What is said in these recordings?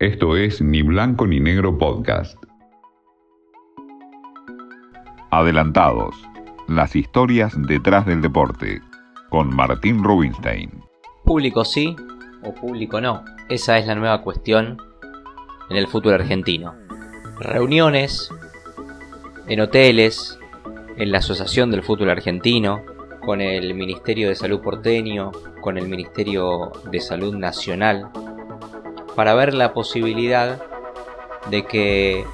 Esto es Ni Blanco ni Negro Podcast. Adelantados. Las historias detrás del deporte. Con Martín Rubinstein. Público sí o público no. Esa es la nueva cuestión en el fútbol argentino. Reuniones en hoteles, en la Asociación del Fútbol Argentino, con el Ministerio de Salud porteño, con el Ministerio de Salud Nacional, para ver la posibilidad de que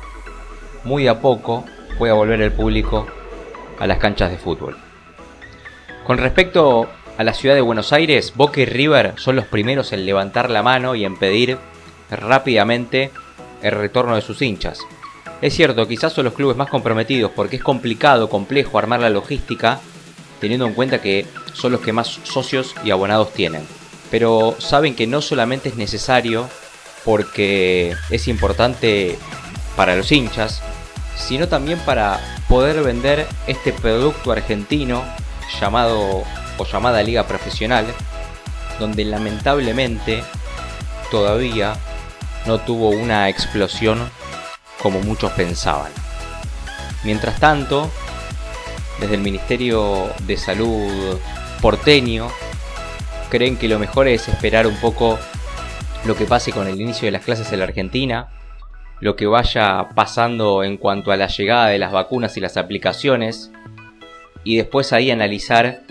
muy a poco pueda volver el público a las canchas de fútbol. Con respecto a la ciudad de Buenos Aires, Boca y River son los primeros en levantar la mano y en pedir rápidamente el retorno de sus hinchas. Es cierto, quizás son los clubes más comprometidos porque es complicado, complejo armar la logística, teniendo en cuenta que son los que más socios y abonados tienen. Pero saben que no solamente es necesario porque es importante para los hinchas, sino también para poder vender este producto argentino llamado o llamada liga profesional, donde lamentablemente todavía no tuvo una explosión como muchos pensaban. Mientras tanto, desde el Ministerio de Salud porteño, creen que lo mejor es esperar un poco lo que pase con el inicio de las clases en la Argentina, lo que vaya pasando en cuanto a la llegada de las vacunas y las aplicaciones, y después ahí analizar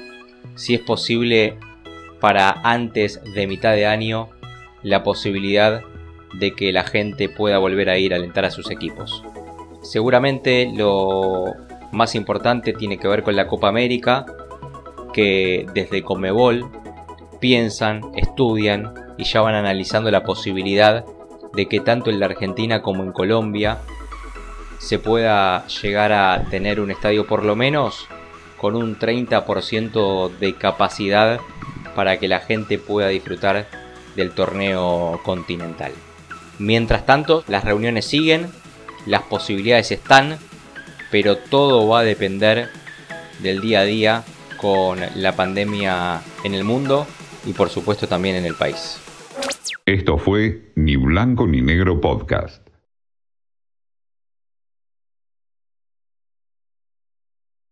si es posible para antes de mitad de año la posibilidad de que la gente pueda volver a ir a alentar a sus equipos. Seguramente lo más importante tiene que ver con la Copa América, que desde Comebol piensan, estudian y ya van analizando la posibilidad de que tanto en la Argentina como en Colombia se pueda llegar a tener un estadio por lo menos con un 30% de capacidad para que la gente pueda disfrutar del torneo continental. Mientras tanto, las reuniones siguen, las posibilidades están, pero todo va a depender del día a día con la pandemia en el mundo y por supuesto también en el país. Esto fue Ni Blanco ni Negro Podcast.